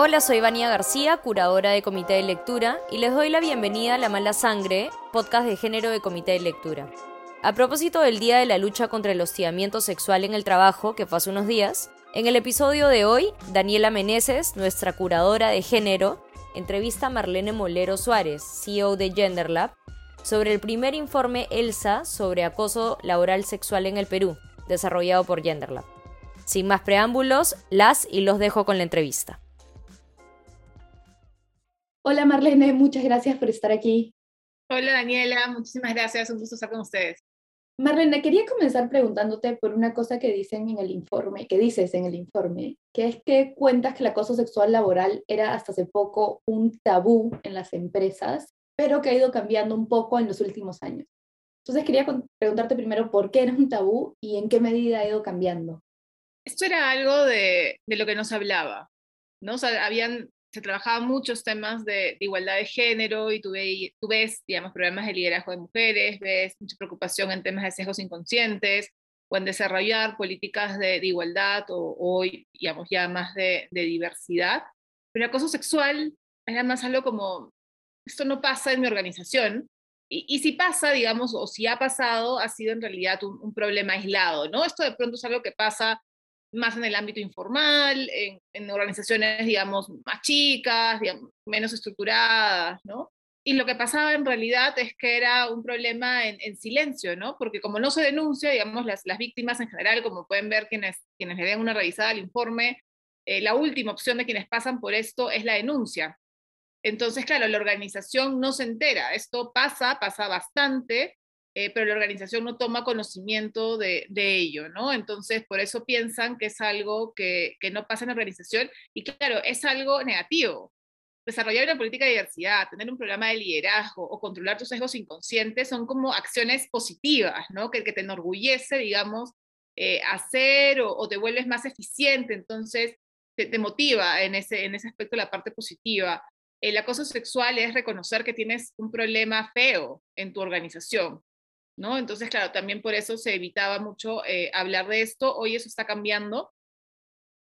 Hola, soy Vania García, curadora de Comité de Lectura, y les doy la bienvenida a La Mala Sangre, podcast de género de Comité de Lectura. A propósito del Día de la Lucha contra el Hostigamiento Sexual en el Trabajo, que fue unos días, en el episodio de hoy, Daniela Meneses, nuestra curadora de género, entrevista a Marlene Molero Suárez, CEO de GenderLab, sobre el primer informe ELSA sobre acoso laboral sexual en el Perú, desarrollado por GenderLab. Sin más preámbulos, las y los dejo con la entrevista. Hola Marlene, muchas gracias por estar aquí. Hola Daniela, muchísimas gracias, un gusto estar con ustedes. Marlene, quería comenzar preguntándote por una cosa que dicen en el informe, que dices en el informe, que es que cuentas que el acoso sexual laboral era hasta hace poco un tabú en las empresas, pero que ha ido cambiando un poco en los últimos años. Entonces quería preguntarte primero por qué era un tabú y en qué medida ha ido cambiando. Esto era algo de, de lo que nos hablaba, ¿no? O sea, habían se trabajaban muchos temas de, igualdad de género y tú, tú, ves, digamos, problemas de liderazgo de mujeres, ves mucha preocupación en temas de sesgos inconscientes o en desarrollar políticas de, igualdad o, hoy, digamos, ya más de, diversidad. Pero el acoso sexual era más algo como, esto no pasa en mi organización. Y, si pasa, digamos, o si ha pasado, ha sido en realidad un, un problema aislado, ¿no? Esto de pronto es algo que pasa más en el ámbito informal, en, organizaciones, digamos, más chicas, menos estructuradas, ¿no? Y lo que pasaba en realidad es que era un problema en, silencio, ¿no? Porque como no se denuncia, digamos, las, las, víctimas en general, como pueden ver quienes, quienes le den una revisada al informe, eh, la última opción de quienes pasan por esto es la denuncia. Entonces, claro, la organización no se entera. Esto pasa, pasa bastante, eh, pero la organización no toma conocimiento de, ello, ¿no? Entonces, por eso piensan que es algo que, no pasa en la organización y claro, es algo negativo. Desarrollar una política de diversidad, tener un programa de liderazgo o controlar tus sesgos inconscientes son como acciones positivas, ¿no? Que, te enorgullece, digamos, eh, hacer o, te vuelves más eficiente, entonces te, te motiva en ese, en ese aspecto la parte positiva. El acoso sexual es reconocer que tienes un problema feo en tu organización, ¿no? Entonces, claro, también por eso se evitaba mucho eh, hablar de esto. Hoy eso está cambiando.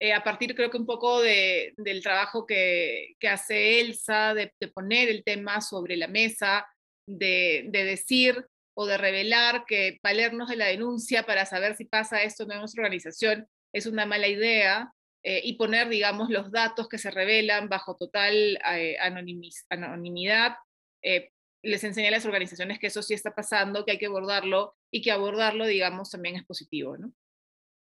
Eh, a partir, creo que un poco de, del trabajo que, que hace Elsa, de, poner el tema sobre la mesa, de, de, decir o de revelar que valernos de la denuncia para saber si pasa esto en nuestra organización es una mala idea. Eh, y poner, digamos, los datos que se revelan bajo total anonimidad, les enseña a las organizaciones que eso sí está pasando, que hay que abordarlo y que abordarlo, digamos, también es positivo, ¿no?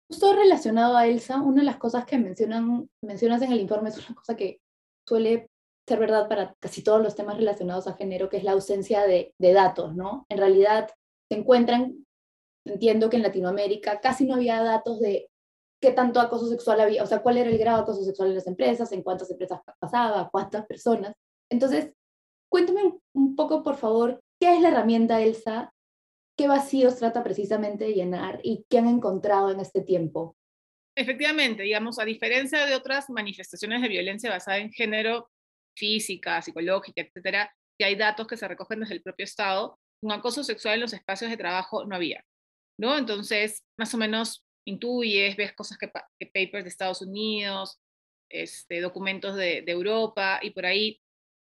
Justo relacionado a Elsa, una de las cosas que mencionan, mencionas en el informe es una cosa que suele ser verdad para casi todos los temas relacionados a género, que es la ausencia de, de datos, ¿no? En realidad se encuentran, entiendo que en Latinoamérica casi no había datos de qué tanto acoso sexual había, o sea, cuál era el grado de acoso sexual en las empresas, en cuántas empresas pasaba, cuántas personas. Entonces, Cuéntame un poco, por favor, qué es la herramienta ELSA, qué vacíos trata precisamente de llenar y qué han encontrado en este tiempo. Efectivamente, digamos, a diferencia de otras manifestaciones de violencia basada en género, física, psicológica, etcétera, que hay datos que se recogen desde el propio Estado, un acoso sexual en los espacios de trabajo no había, ¿no? Entonces, más o menos intuyes, ves cosas que, papers de Estados Unidos, este, documentos de, de, Europa y por ahí,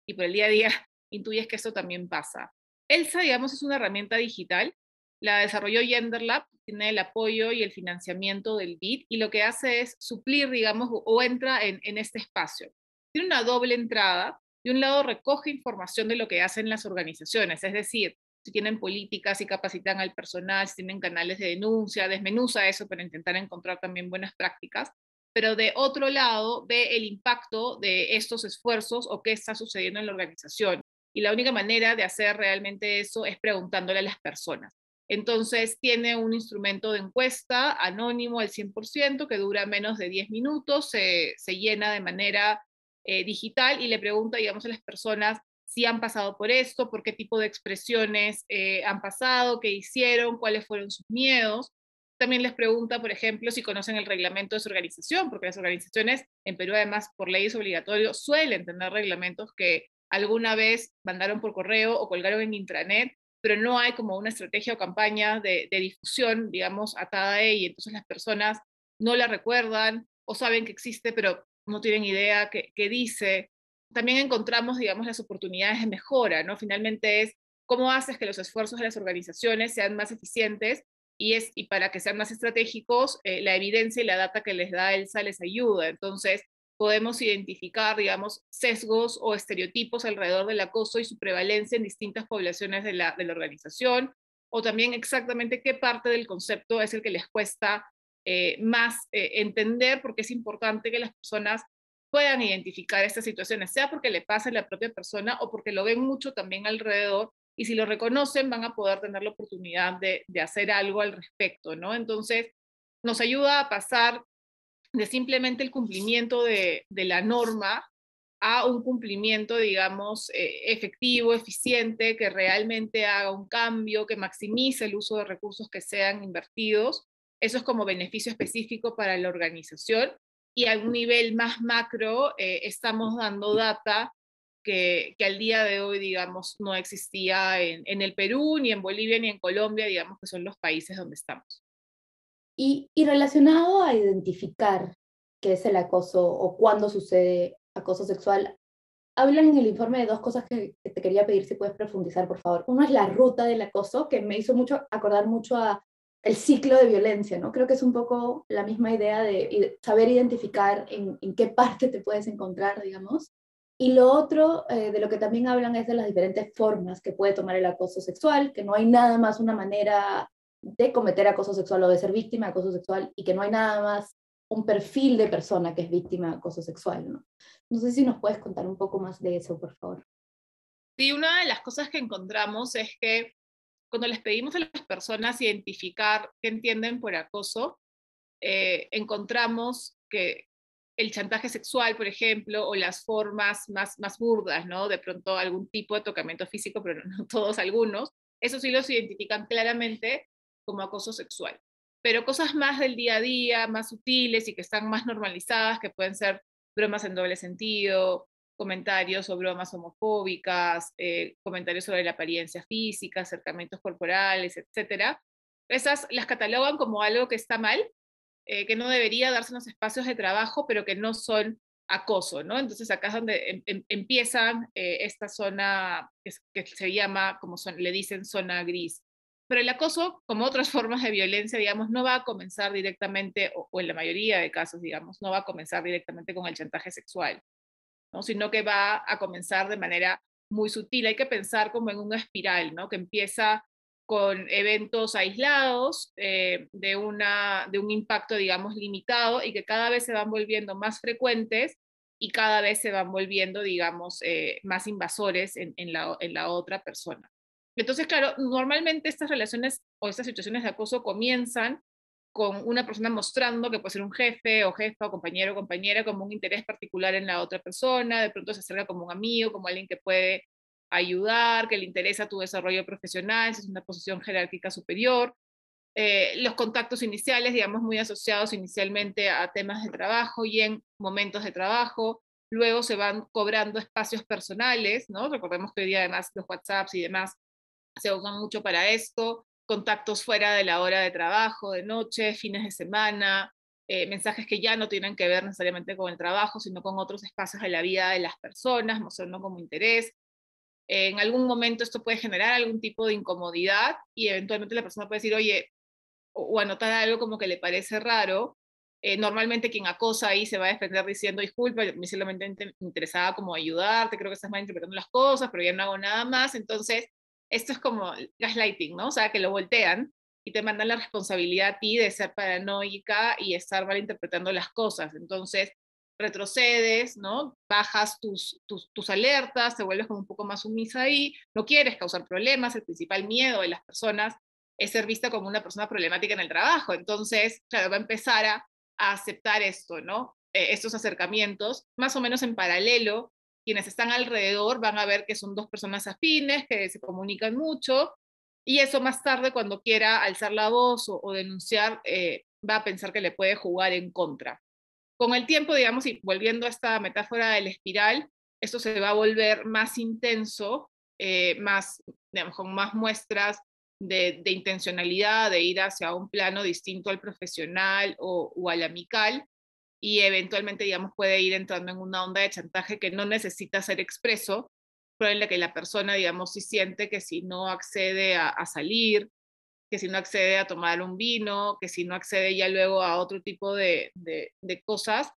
y por el día a día, intuyes que esto también pasa. ELSA, digamos, es una herramienta digital. La desarrolló GenderLab, tiene el apoyo y el financiamiento del BID y lo que hace es suplir, digamos, o entra en, este espacio. Tiene una doble entrada. De un lado recoge información de lo que hacen las organizaciones, es decir, si tienen políticas y capacitan al personal, si tienen canales de denuncia, desmenuza eso para intentar encontrar también buenas prácticas pero de otro lado ve el impacto de estos esfuerzos o qué está sucediendo en la organización. Y la única manera de hacer realmente eso es preguntándole a las personas. Entonces tiene un instrumento de encuesta anónimo al 100% que dura menos de 10 minutos, se, llena de manera eh, digital y le pregunta, digamos, a las personas si han pasado por esto, por qué tipo de expresiones eh, han pasado, qué hicieron, cuáles fueron sus miedos. También les pregunta, por ejemplo, si conocen el reglamento de su organización, porque las organizaciones en Perú, además, por ley es obligatorio, suelen tener reglamentos que alguna vez mandaron por correo o colgaron en intranet, pero no hay como una estrategia o campaña de, difusión, digamos, atada a ella. Entonces las personas no la recuerdan o saben que existe, pero no tienen idea qué, dice. También encontramos, digamos, las oportunidades de mejora, ¿no? Finalmente es cómo haces que los esfuerzos de las organizaciones sean más eficientes y, es, y para que sean más estratégicos, eh, la evidencia y la data que les da ELSA les ayuda. Entonces, podemos identificar, digamos, sesgos o estereotipos alrededor del acoso y su prevalencia en distintas poblaciones de la, de la organización, o también exactamente qué parte del concepto es el que les cuesta eh, más eh, entender, porque es importante que las personas puedan identificar estas situaciones, sea porque le pasa a la propia persona o porque lo ven mucho también alrededor y si lo reconocen van a poder tener la oportunidad de, hacer algo al respecto, ¿no? Entonces, nos ayuda a pasar de simplemente el cumplimiento de, la norma a un cumplimiento, digamos, eh, efectivo, eficiente, que realmente haga un cambio, que maximice el uso de recursos que sean invertidos. Eso es como beneficio específico para la organización. Y a un nivel más macro, eh, estamos dando data que, al día de hoy, digamos, no existía en, en, el Perú, ni en Bolivia, ni en Colombia, digamos, que son los países donde estamos. Y, relacionado a identificar qué es el acoso o cuándo sucede acoso sexual, hablan en el informe de dos cosas que, te quería pedir si puedes profundizar, por favor. Uno es la ruta del acoso, que me hizo mucho acordar mucho a el ciclo de violencia, ¿no? Creo que es un poco la misma idea de saber identificar en, en qué parte te puedes encontrar, digamos, y lo otro eh, de lo que también hablan es de las diferentes formas que puede tomar el acoso sexual, que no hay nada más una manera de cometer acoso sexual o de ser víctima de acoso sexual y que no hay nada más un perfil de persona que es víctima de acoso sexual. ¿no? no sé si nos puedes contar un poco más de eso, por favor. Sí, una de las cosas que encontramos es que cuando les pedimos a las personas identificar qué entienden por acoso, eh, encontramos que el chantaje sexual, por ejemplo, o las formas más, más burdas, ¿no? De pronto algún tipo de tocamiento físico, pero no todos algunos, eso sí los identifican claramente como acoso sexual. Pero cosas más del día a día, más sutiles y que están más normalizadas, que pueden ser bromas en doble sentido, comentarios o bromas homofóbicas, eh, comentarios sobre la apariencia física, acercamientos corporales, etcétera, esas las catalogan como algo que está mal eh, que no debería darse en los espacios de trabajo, pero que no son acoso, ¿no? Entonces acá es donde em, em, empiezan eh, esta zona que, se llama, como son, le dicen, zona gris. Pero el acoso, como otras formas de violencia, digamos, no va a comenzar directamente, o, en la mayoría de casos, digamos, no va a comenzar directamente con el chantaje sexual, ¿no? Sino que va a comenzar de manera muy sutil. Hay que pensar como en una espiral, ¿no? Que empieza con eventos aislados eh, de, una, de un impacto, digamos, limitado y que cada vez se van volviendo más frecuentes y cada vez se van volviendo, digamos, eh, más invasores en, la, en la otra persona. Entonces, claro, normalmente estas relaciones o estas situaciones de acoso comienzan con una persona mostrando que puede ser un jefe o jefa o compañero o compañera como un interés particular en la otra persona, de pronto se acerca como un amigo, como alguien que puede ayudar, que le interesa tu desarrollo profesional, si es una posición jerárquica superior. Eh, los contactos iniciales, digamos, muy asociados inicialmente a temas de trabajo y en momentos de trabajo. Luego se van cobrando espacios personales, ¿no? Recordemos que hoy día además los WhatsApps y demás se usan mucho para esto. Contactos fuera de la hora de trabajo, de noche, fines de semana, eh, mensajes que ya no tienen que ver necesariamente con el trabajo, sino con otros espacios de la vida de las personas, mostrando como interés en algún momento esto puede generar algún tipo de incomodidad y eventualmente la persona puede decir, oye, o, anotar algo como que le parece raro. Eh, normalmente quien acosa ahí se va a defender diciendo, disculpa, me solamente interesaba como ayudarte, creo que estás mal interpretando las cosas, pero ya no hago nada más. Entonces, esto es como gaslighting, ¿no? O sea, que lo voltean y te mandan la responsabilidad a ti de ser paranoica y estar mal interpretando las cosas. Entonces, retrocedes, ¿no? Bajas tus, tus, tus, alertas, te vuelves como un poco más sumisa ahí, no quieres causar problemas, el principal miedo de las personas es ser vista como una persona problemática en el trabajo, entonces, claro, va a empezar a, aceptar esto, ¿no? Eh, estos acercamientos, más o menos en paralelo, quienes están alrededor van a ver que son dos personas afines, que se comunican mucho, y eso más tarde, cuando quiera alzar la voz o, denunciar, eh, va a pensar que le puede jugar en contra. Con el tiempo, digamos, y volviendo a esta metáfora del espiral, esto se va a volver más intenso, eh, más, digamos, con más muestras de, intencionalidad, de ir hacia un plano distinto al profesional o, al amical. Y eventualmente, digamos, puede ir entrando en una onda de chantaje que no necesita ser expreso, pero en la que la persona, digamos, sí siente que si no accede a, salir, que si no accede a tomar un vino, que si no accede ya luego a otro tipo de, de, cosas,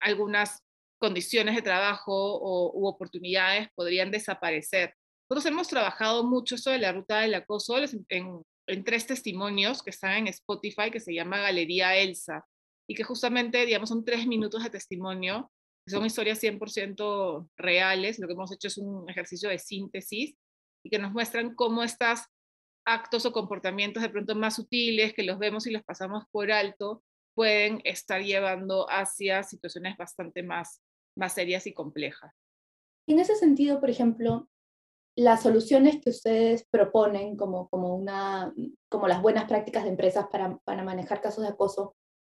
algunas condiciones de trabajo o, u oportunidades podrían desaparecer. Nosotros hemos trabajado mucho de la ruta del acoso en tres testimonios que están en Spotify que se llama Galería Elsa y que justamente, digamos, son tres minutos de testimonio, que son historias 100% reales. Lo que hemos hecho es un ejercicio de síntesis y que nos muestran cómo estos actos o comportamientos de pronto más sutiles, que los vemos y los pasamos por alto, pueden estar llevando hacia situaciones bastante más, más serias y complejas. En ese sentido, por ejemplo, las soluciones que ustedes proponen como, como, una, como las buenas prácticas de empresas para, para manejar casos de acoso,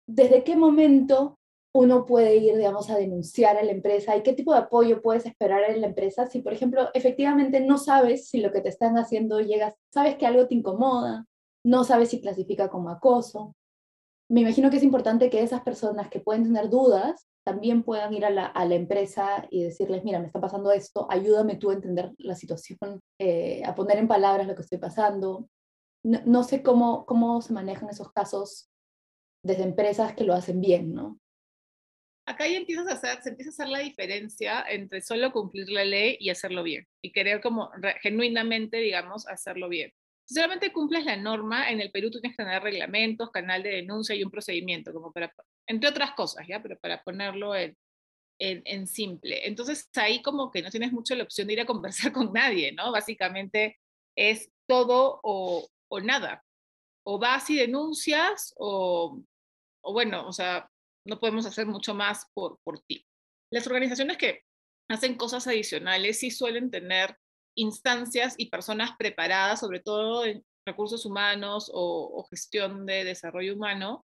¿desde qué momento uno puede ir, digamos, a denunciar a la empresa y qué tipo de apoyo puedes esperar en la empresa si, por ejemplo, efectivamente no sabes si lo que te están haciendo llega, sabes que algo te incomoda, no sabes si clasifica como acoso. Me imagino que es importante que esas personas que pueden tener dudas también puedan ir a la, empresa y decirles, mira, me está pasando esto, ayúdame tú a entender la situación, eh, a poner en palabras lo que estoy pasando. No, no sé cómo, cómo se manejan esos casos desde empresas que lo hacen bien, ¿no? Acá ya empiezas a hacer, se empieza a hacer la diferencia entre solo cumplir la ley y hacerlo bien, y querer como genuinamente, digamos, hacerlo bien. Si solamente cumples la norma, en el Perú tienes que tener reglamentos, canal de denuncia y un procedimiento, como para, entre otras cosas, ¿ya? Pero para ponerlo en simple. Entonces ahí como que no tienes mucho la opción de ir a conversar con nadie, ¿no? Básicamente es todo o, o nada. O vas y denuncias o, o bueno, o sea, no podemos hacer mucho más por, por ti. Las organizaciones que hacen cosas adicionales sí suelen tener instancias y personas preparadas, sobre todo en recursos humanos o, gestión de desarrollo humano,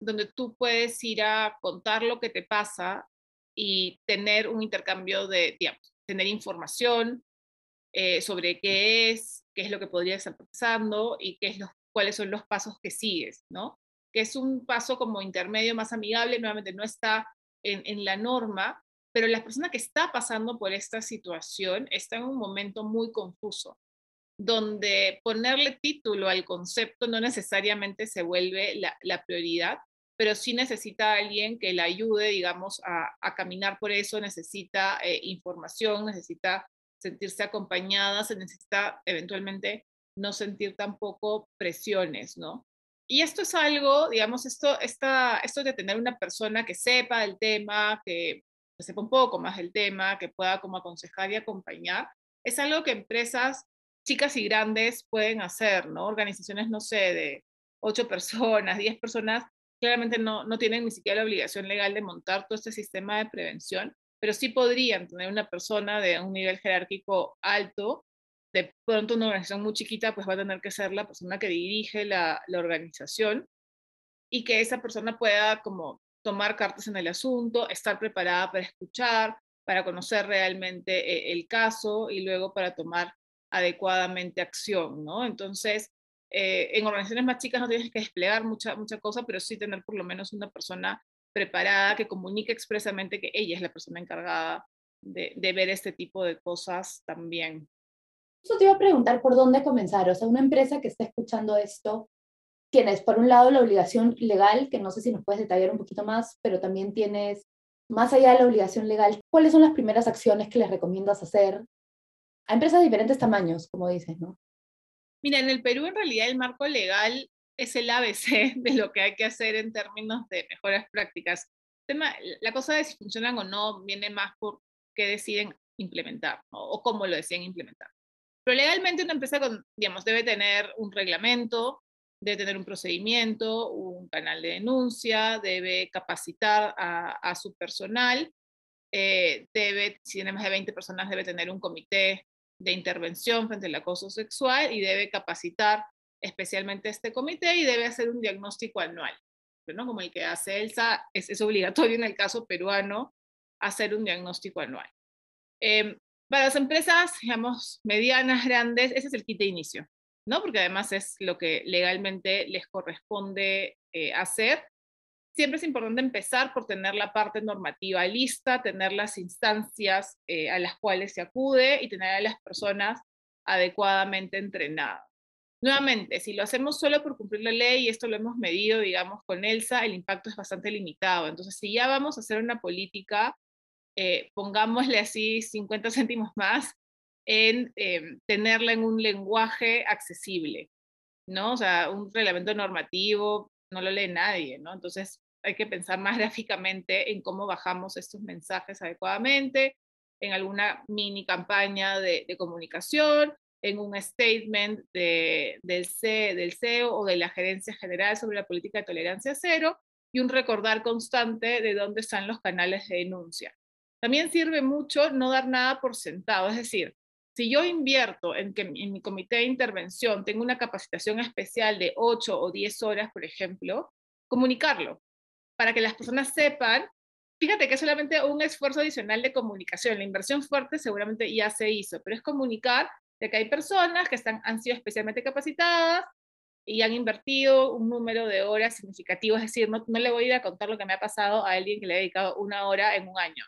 donde tú puedes ir a contar lo que te pasa y tener un intercambio de, tener información eh, sobre qué es, qué es lo que podría estar pasando y qué es los, cuáles son los pasos que sigues, ¿no? Que es un paso como intermedio más amigable, nuevamente no está en, la norma, pero la persona que está pasando por esta situación está en un momento muy confuso, donde ponerle título al concepto no necesariamente se vuelve la, prioridad, pero sí necesita alguien que la ayude, digamos, a, caminar por eso, necesita eh, información, necesita sentirse acompañada, se necesita eventualmente no sentir tampoco presiones, ¿no? Y esto es algo, digamos, esto, esta, esto de tener una persona que sepa el tema, que, sepa un poco más del tema, que pueda como aconsejar y acompañar, es algo que empresas chicas y grandes pueden hacer, ¿no? Organizaciones, no sé, de ocho personas, diez personas, claramente no, no tienen ni siquiera la obligación legal de montar todo este sistema de prevención, pero sí podrían tener una persona de un nivel jerárquico alto de pronto una organización muy chiquita, pues va a tener que ser la persona que dirige la, organización y que esa persona pueda como tomar cartas en el asunto, estar preparada para escuchar, para conocer realmente eh, el caso y luego para tomar adecuadamente acción, ¿no? Entonces, eh, en organizaciones más chicas no tienes que desplegar mucha, mucha cosa, pero sí tener por lo menos una persona preparada que comunique expresamente que ella es la persona encargada de, de ver este tipo de cosas también. Yo te iba a preguntar por dónde comenzar. O sea, una empresa que está escuchando esto, tienes por un lado la obligación legal, que no sé si nos puedes detallar un poquito más, pero también tienes, más allá de la obligación legal, ¿cuáles son las primeras acciones que les recomiendas hacer a empresas de diferentes tamaños, como dices, ¿no? Mira, en el Perú en realidad el marco legal es el ABC de lo que hay que hacer en términos de mejoras prácticas. la cosa de si funcionan o no viene más por qué deciden implementar o cómo lo deciden implementar. Pero legalmente una empresa, digamos, debe tener un reglamento, debe tener un procedimiento, un canal de denuncia, debe capacitar a, su personal, eh, debe, si tiene más de 20 personas, debe tener un comité de intervención frente al acoso sexual y debe capacitar especialmente este comité y debe hacer un diagnóstico anual, ¿no? como el que hace ELSA, es, es obligatorio en el caso peruano hacer un diagnóstico anual. Eh, para las empresas, digamos, medianas, grandes, ese es el kit de inicio, ¿no? Porque además es lo que legalmente les corresponde eh, hacer. siempre es importante empezar por tener la parte normativa lista, tener las instancias eh, a las cuales se acude y tener a las personas adecuadamente entrenadas. Nuevamente, si lo hacemos solo por cumplir la ley, y esto lo hemos medido, digamos, con ELSA, el impacto es bastante limitado. Entonces, si ya vamos a hacer una política, eh, pongámosle así 50 céntimos más en eh, tenerla en un lenguaje accesible, ¿no? O sea, un reglamento normativo no lo lee nadie, ¿no? Entonces, hay que pensar más gráficamente en cómo bajamos estos mensajes adecuadamente, en alguna mini campaña de, comunicación, en un statement del, del CEO o de la Gerencia General sobre la política de tolerancia cero y un recordar constante de dónde están los canales de denuncia. También sirve mucho no dar nada por sentado, es decir, si yo invierto en que en mi comité de intervención tengo una capacitación especial de 8 o 10 horas, por ejemplo, comunicarlo para que las personas sepan, fíjate que es solamente un esfuerzo adicional de comunicación, la inversión fuerte seguramente ya se hizo, pero es comunicar de que hay personas que están, han sido especialmente capacitadas y han invertido un número de horas significativo, es decir, no, no le voy a ir a contar lo que me ha pasado a alguien que le ha dedicado una hora en un año,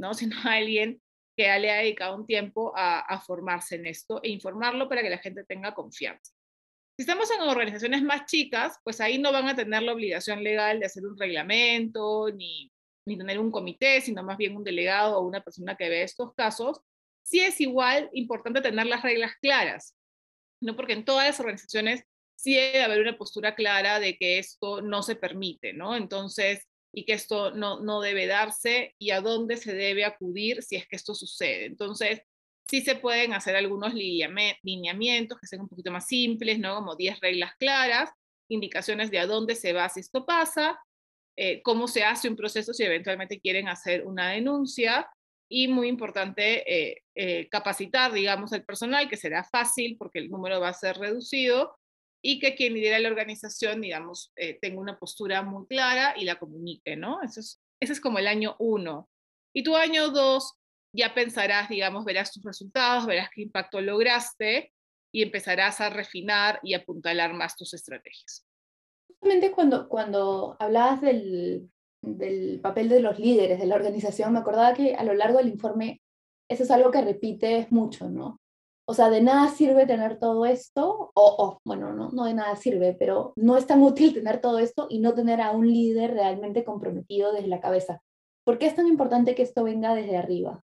¿no? sino a alguien que le ha dedicado un tiempo a, a formarse en esto e informarlo para que la gente tenga confianza. Si estamos en organizaciones más chicas, pues ahí no van a tener la obligación legal de hacer un reglamento ni, ni tener un comité, sino más bien un delegado o una persona que ve estos casos. Sí es igual importante tener las reglas claras, ¿no? porque en todas las organizaciones sí debe haber una postura clara de que esto no se permite, ¿no? Entonces, y que esto no, no debe darse y a dónde se debe acudir si es que esto sucede. Entonces, sí se pueden hacer algunos lineamientos que sean un poquito más simples, ¿no? Como 10 reglas claras, indicaciones de a dónde se va si esto pasa, eh, cómo se hace un proceso si eventualmente quieren hacer una denuncia y muy importante eh, eh, capacitar, digamos, al personal, que será fácil porque el número va a ser reducido y que quien lidera la organización, digamos, tenga una postura muy clara y la comunique, ¿no? Eso es, ese es como el año uno. Y tu año dos ya pensarás, digamos, verás tus resultados, verás qué impacto lograste y empezarás a refinar y apuntalar más tus estrategias. Justamente cuando, cuando hablabas del, del papel de los líderes de la organización, me acordaba que a lo largo del informe eso es algo que repites mucho, ¿no? O sea, de nada sirve tener todo esto, o, o, bueno, no, no de nada sirve, pero no es tan útil tener todo esto y no tener a un líder realmente comprometido desde la cabeza. ¿Por qué es tan importante que esto venga desde arriba?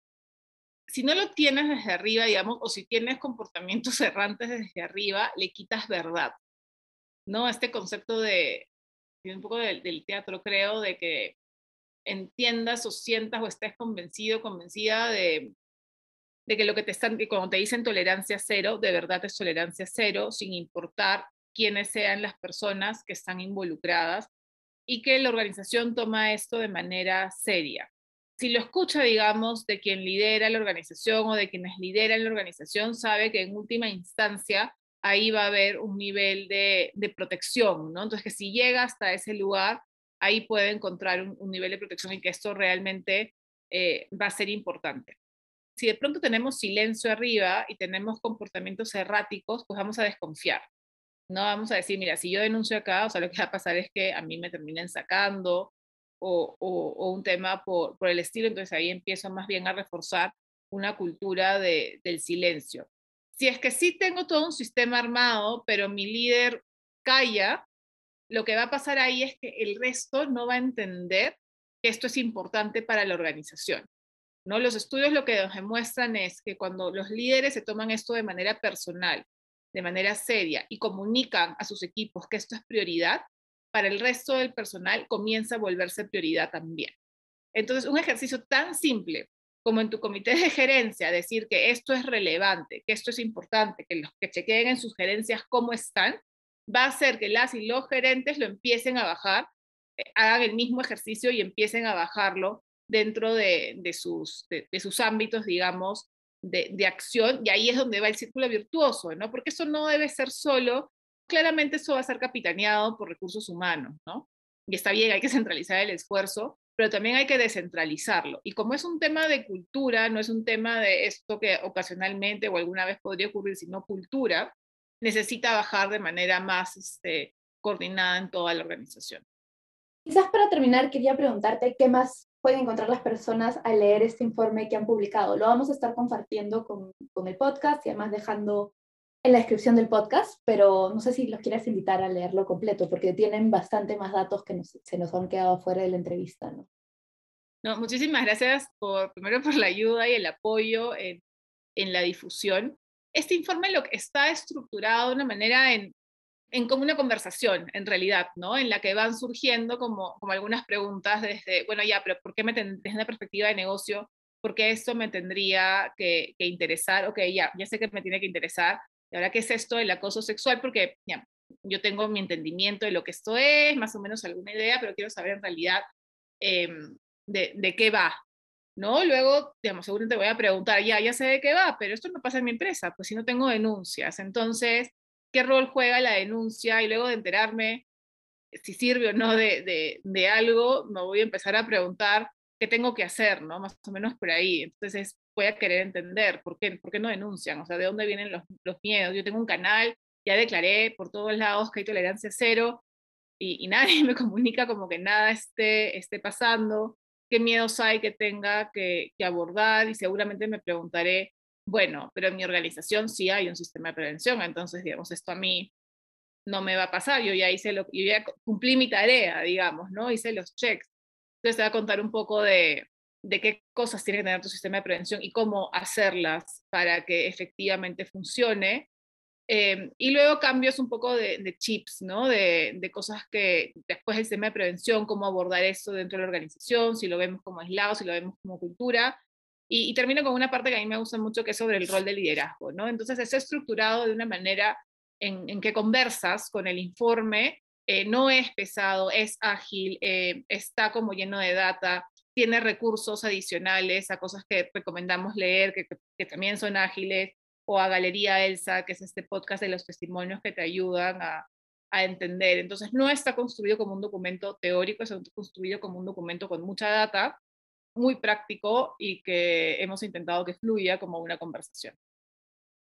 si no lo tienes desde arriba, digamos, o si tienes comportamientos errantes desde arriba, le quitas verdad. ¿No? Este concepto de, un poco del, teatro, creo, de que entiendas o sientas o estés convencido, convencida de, de que lo que te están, que cuando te dicen tolerancia cero, de verdad es tolerancia cero, sin importar quiénes sean las personas que están involucradas y que la organización toma esto de manera seria si lo escucha, digamos, de quien lidera la organización o de quienes lideran la organización, sabe que en última instancia ahí va a haber un nivel de, protección, ¿no? Entonces, que si llega hasta ese lugar, ahí puede encontrar un, nivel de protección y que esto realmente eh, va a ser importante. Si de pronto tenemos silencio arriba y tenemos comportamientos erráticos, pues vamos a desconfiar. No vamos a decir, mira, si yo denuncio acá, o sea, lo que va a pasar es que a mí me terminen sacando o, un tema por, el estilo, entonces ahí empiezo más bien a reforzar una cultura de, del silencio. Si es que sí tengo todo un sistema armado, pero mi líder calla, lo que va a pasar ahí es que el resto no va a entender que esto es importante para la organización. Los estudios lo que nos demuestran es que cuando los líderes se toman esto de manera personal, de manera seria y comunican a sus equipos que esto es prioridad, para el resto del personal comienza a volverse prioridad también. Entonces, un ejercicio tan simple como en tu comité de gerencia, decir que esto es relevante, que esto es importante, que los que chequeen en sus gerencias cómo están, va a hacer que las y los gerentes lo empiecen a bajar, eh, hagan el mismo ejercicio y empiecen a bajarlo dentro de, sus, de, sus ámbitos, digamos, de, de, acción, y ahí es donde va el círculo virtuoso, ¿no? Porque eso no debe ser solo claramente eso va a ser capitaneado por recursos humanos, ¿no? Y está bien, hay que centralizar el esfuerzo, pero también hay que descentralizarlo. Y como es un tema de cultura, no es un tema de esto que ocasionalmente o alguna vez podría ocurrir, sino cultura, necesita bajar de manera más este, coordinada en toda la organización. Quizás para terminar, quería preguntarte qué más pueden encontrar las personas al leer este informe que han publicado. Lo vamos a estar compartiendo con, con el podcast y además dejando en la descripción del podcast, pero no sé si los quieres invitar a leerlo completo, porque tienen bastante más datos que se nos han quedado fuera de la entrevista, ¿no? No, muchísimas gracias por, primero por la ayuda y el apoyo en, en la difusión. Este informe lo que está estructurado de una manera en en como una conversación, en realidad, ¿no? En la que van surgiendo como, como algunas preguntas desde, bueno, ya, pero ¿por qué me desde una perspectiva de negocio? ¿Por qué esto me tendría que, interesar? Ok, ya, ya sé que me tiene que interesar. ¿Y ahora qué es esto del acoso sexual? Porque ya, yo tengo mi entendimiento de lo que esto es, más o menos alguna idea, pero quiero saber en realidad em, de, de, qué va, ¿no? Luego, digamos, seguro te voy a preguntar, ya, ya sé de qué va, pero esto no pasa en mi empresa, pues si no tengo denuncias. Entonces, qué rol juega la denuncia y luego de enterarme si sirve o no de, de, algo, me voy a empezar a preguntar qué tengo que hacer, ¿no? Más o menos por ahí. Entonces voy a querer entender por qué, por qué no denuncian, o sea, de dónde vienen los, los miedos. Yo tengo un canal, ya declaré por todos lados que hay tolerancia cero y, y nadie me comunica como que nada esté, esté pasando, qué miedos hay que tenga que, que abordar y seguramente me preguntaré bueno, pero en mi organización sí hay un sistema de prevención, entonces, digamos, esto a mí no me va a pasar, yo ya hice lo, yo ya cumplí mi tarea, digamos, ¿no? Hice los checks. Entonces te voy a contar un poco de, qué cosas tiene que tener tu sistema de prevención y cómo hacerlas para que efectivamente funcione. Em, y luego cambios un poco de, chips, ¿no? De, de, cosas que después del sistema de prevención, cómo abordar eso dentro de la organización, si lo vemos como aislado, si lo vemos como cultura, y, termino con una parte que a mí me gusta mucho, que es sobre el rol del liderazgo, ¿no? Entonces, es estructurado de una manera en, que conversas con el informe, eh, no es pesado, es ágil, eh, está como lleno de data, tiene recursos adicionales a cosas que recomendamos leer, que, que, también son ágiles, o a Galería Elsa, que es este podcast de los testimonios que te ayudan a, a entender. Entonces, no está construido como un documento teórico, está construido como un documento con mucha data, muy práctico y que hemos intentado que fluya como una conversación.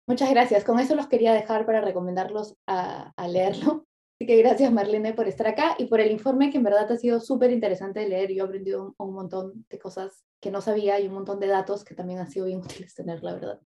Muchas gracias. Con eso los quería dejar para recomendarlos a, leerlo. Así que gracias Marlene por estar acá y por el informe que en verdad ha sido súper interesante de leer. Yo he aprendido un, un, montón de cosas que no sabía y un montón de datos que también han sido bien útiles tener, la verdad.